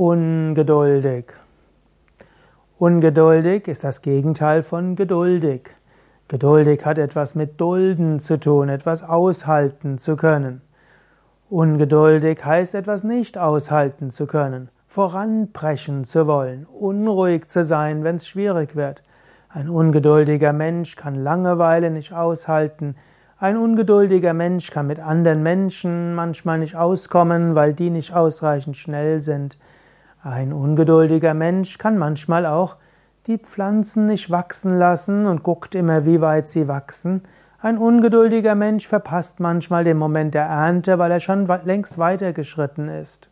ungeduldig. Ungeduldig ist das Gegenteil von geduldig. Geduldig hat etwas mit Dulden zu tun, etwas aushalten zu können. Ungeduldig heißt etwas nicht aushalten zu können, voranbrechen zu wollen, unruhig zu sein, wenn es schwierig wird. Ein ungeduldiger Mensch kann Langeweile nicht aushalten. Ein ungeduldiger Mensch kann mit anderen Menschen manchmal nicht auskommen, weil die nicht ausreichend schnell sind. Ein ungeduldiger Mensch kann manchmal auch die Pflanzen nicht wachsen lassen und guckt immer, wie weit sie wachsen. Ein ungeduldiger Mensch verpasst manchmal den Moment der Ernte, weil er schon längst weitergeschritten ist.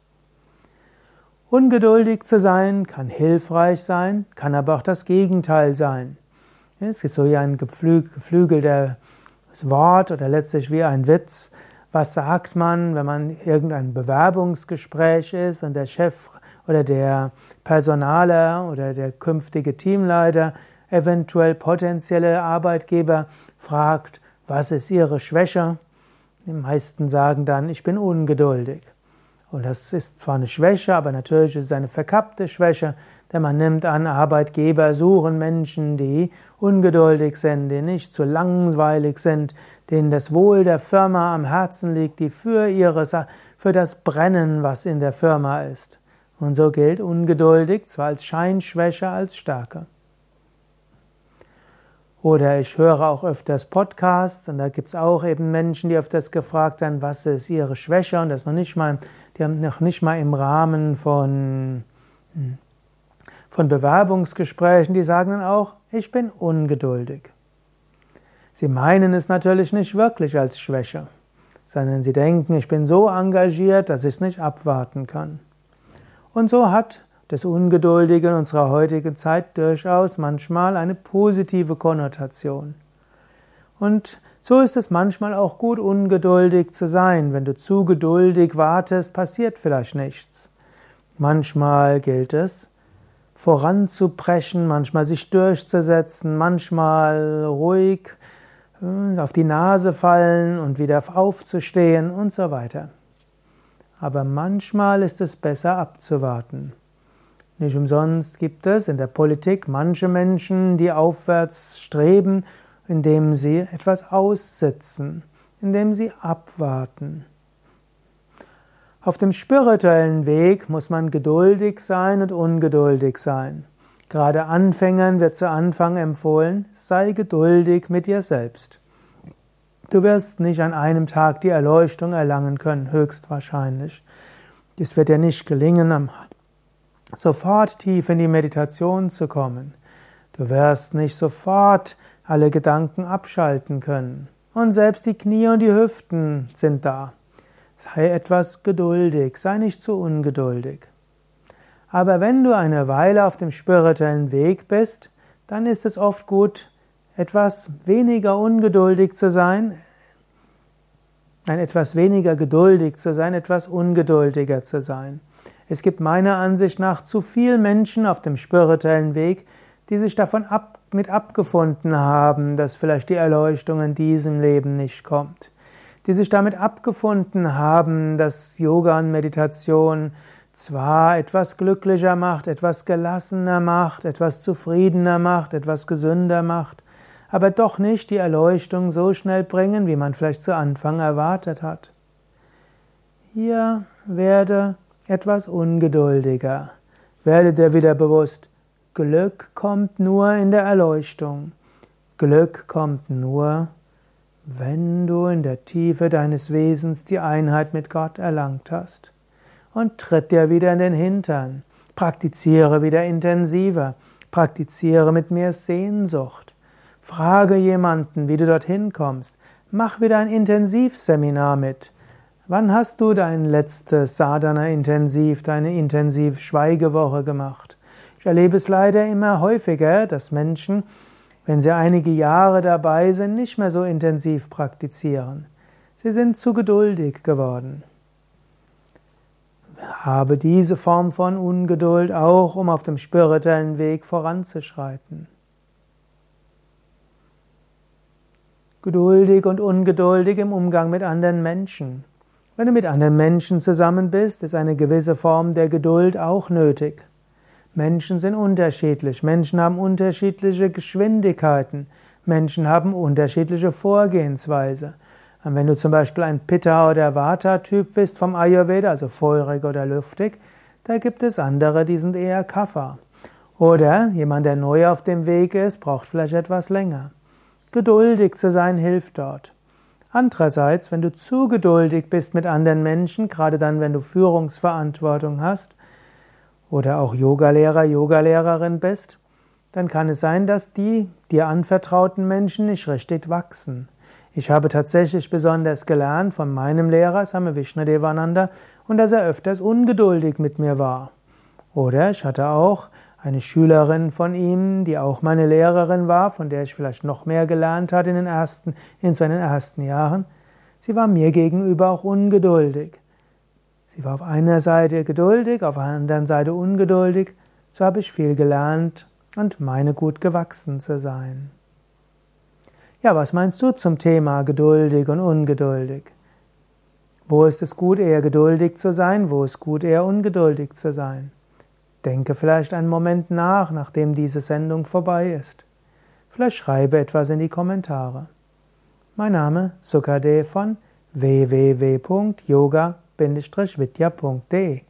Ungeduldig zu sein kann hilfreich sein, kann aber auch das Gegenteil sein. Es ist so wie ein geflügeltes Wort oder letztlich wie ein Witz. Was sagt man, wenn man irgendein Bewerbungsgespräch ist und der Chef oder der Personaler oder der künftige Teamleiter, eventuell potenzielle Arbeitgeber fragt, was ist Ihre Schwäche? Die meisten sagen dann, ich bin ungeduldig. Und das ist zwar eine Schwäche, aber natürlich ist es eine verkappte Schwäche, denn man nimmt an, Arbeitgeber suchen Menschen, die ungeduldig sind, die nicht zu langweilig sind, denen das Wohl der Firma am Herzen liegt, die für ihre, für das brennen, was in der Firma ist. Und so gilt ungeduldig zwar als Scheinschwäche als Stärke. Oder ich höre auch öfters Podcasts und da gibt es auch eben Menschen, die öfters gefragt haben, was ist ihre Schwäche und das noch nicht mal, die haben noch nicht mal im Rahmen von, hm, von Bewerbungsgesprächen, die sagen dann auch, ich bin ungeduldig. Sie meinen es natürlich nicht wirklich als Schwäche, sondern sie denken, ich bin so engagiert, dass ich es nicht abwarten kann. Und so hat das Ungeduldige in unserer heutigen Zeit durchaus manchmal eine positive Konnotation. Und so ist es manchmal auch gut, ungeduldig zu sein. Wenn du zu geduldig wartest, passiert vielleicht nichts. Manchmal gilt es, voranzubrechen, manchmal sich durchzusetzen, manchmal ruhig äh, auf die Nase fallen und wieder aufzustehen und so weiter. Aber manchmal ist es besser abzuwarten. Nicht umsonst gibt es in der Politik manche Menschen, die aufwärts streben, indem sie etwas aussitzen, indem sie abwarten. Auf dem spirituellen Weg muss man geduldig sein und ungeduldig sein. Gerade Anfängern wird zu Anfang empfohlen, sei geduldig mit dir selbst. Du wirst nicht an einem Tag die Erleuchtung erlangen können, höchstwahrscheinlich. Es wird dir nicht gelingen, sofort tief in die Meditation zu kommen. Du wirst nicht sofort alle Gedanken abschalten können. Und selbst die Knie und die Hüften sind da. Sei etwas geduldig, sei nicht zu ungeduldig. Aber wenn du eine Weile auf dem spirituellen Weg bist, dann ist es oft gut, etwas weniger ungeduldig zu sein, ein etwas weniger geduldig zu sein, etwas ungeduldiger zu sein. Es gibt meiner Ansicht nach zu viele Menschen auf dem spirituellen Weg, die sich davon ab, mit abgefunden haben, dass vielleicht die Erleuchtung in diesem Leben nicht kommt. Die sich damit abgefunden haben, dass Yoga und Meditation zwar etwas glücklicher macht, etwas gelassener macht, etwas zufriedener macht, etwas gesünder macht, aber doch nicht die Erleuchtung so schnell bringen, wie man vielleicht zu Anfang erwartet hat. Hier werde etwas ungeduldiger. Werde dir wieder bewusst, Glück kommt nur in der Erleuchtung. Glück kommt nur, wenn du in der Tiefe deines Wesens die Einheit mit Gott erlangt hast. Und tritt dir wieder in den Hintern. Praktiziere wieder intensiver. Praktiziere mit mehr Sehnsucht. Frage jemanden, wie du dorthin kommst. Mach wieder ein Intensivseminar mit. Wann hast du dein letztes Sadhana intensiv, deine intensiv Schweigewoche gemacht? Ich erlebe es leider immer häufiger, dass Menschen, wenn sie einige Jahre dabei sind, nicht mehr so intensiv praktizieren. Sie sind zu geduldig geworden. Habe diese Form von Ungeduld auch, um auf dem spirituellen Weg voranzuschreiten. Geduldig und ungeduldig im Umgang mit anderen Menschen. Wenn du mit anderen Menschen zusammen bist, ist eine gewisse Form der Geduld auch nötig. Menschen sind unterschiedlich, Menschen haben unterschiedliche Geschwindigkeiten, Menschen haben unterschiedliche Vorgehensweise. Und wenn du zum Beispiel ein Pitta- oder Vata-Typ bist vom Ayurveda, also feurig oder lüftig, da gibt es andere, die sind eher Kapha. Oder jemand, der neu auf dem Weg ist, braucht vielleicht etwas länger. Geduldig zu sein hilft dort. Andererseits, wenn du zu geduldig bist mit anderen Menschen, gerade dann, wenn du Führungsverantwortung hast oder auch Yogalehrer, Yogalehrerin bist, dann kann es sein, dass die dir anvertrauten Menschen nicht richtig wachsen. Ich habe tatsächlich besonders gelernt von meinem Lehrer, Same Vishnadevananda, und dass er öfters ungeduldig mit mir war. Oder ich hatte auch eine Schülerin von ihm, die auch meine Lehrerin war, von der ich vielleicht noch mehr gelernt hatte in den ersten, in den ersten Jahren. Sie war mir gegenüber auch ungeduldig. Sie war auf einer Seite geduldig, auf der anderen Seite ungeduldig. So habe ich viel gelernt und meine gut gewachsen zu sein. Ja, was meinst du zum Thema geduldig und ungeduldig? Wo ist es gut, eher geduldig zu sein? Wo ist es gut, eher ungeduldig zu sein? Denke vielleicht einen Moment nach, nachdem diese Sendung vorbei ist. Vielleicht schreibe etwas in die Kommentare. Mein Name Sukadev von www.yoga-vidya.de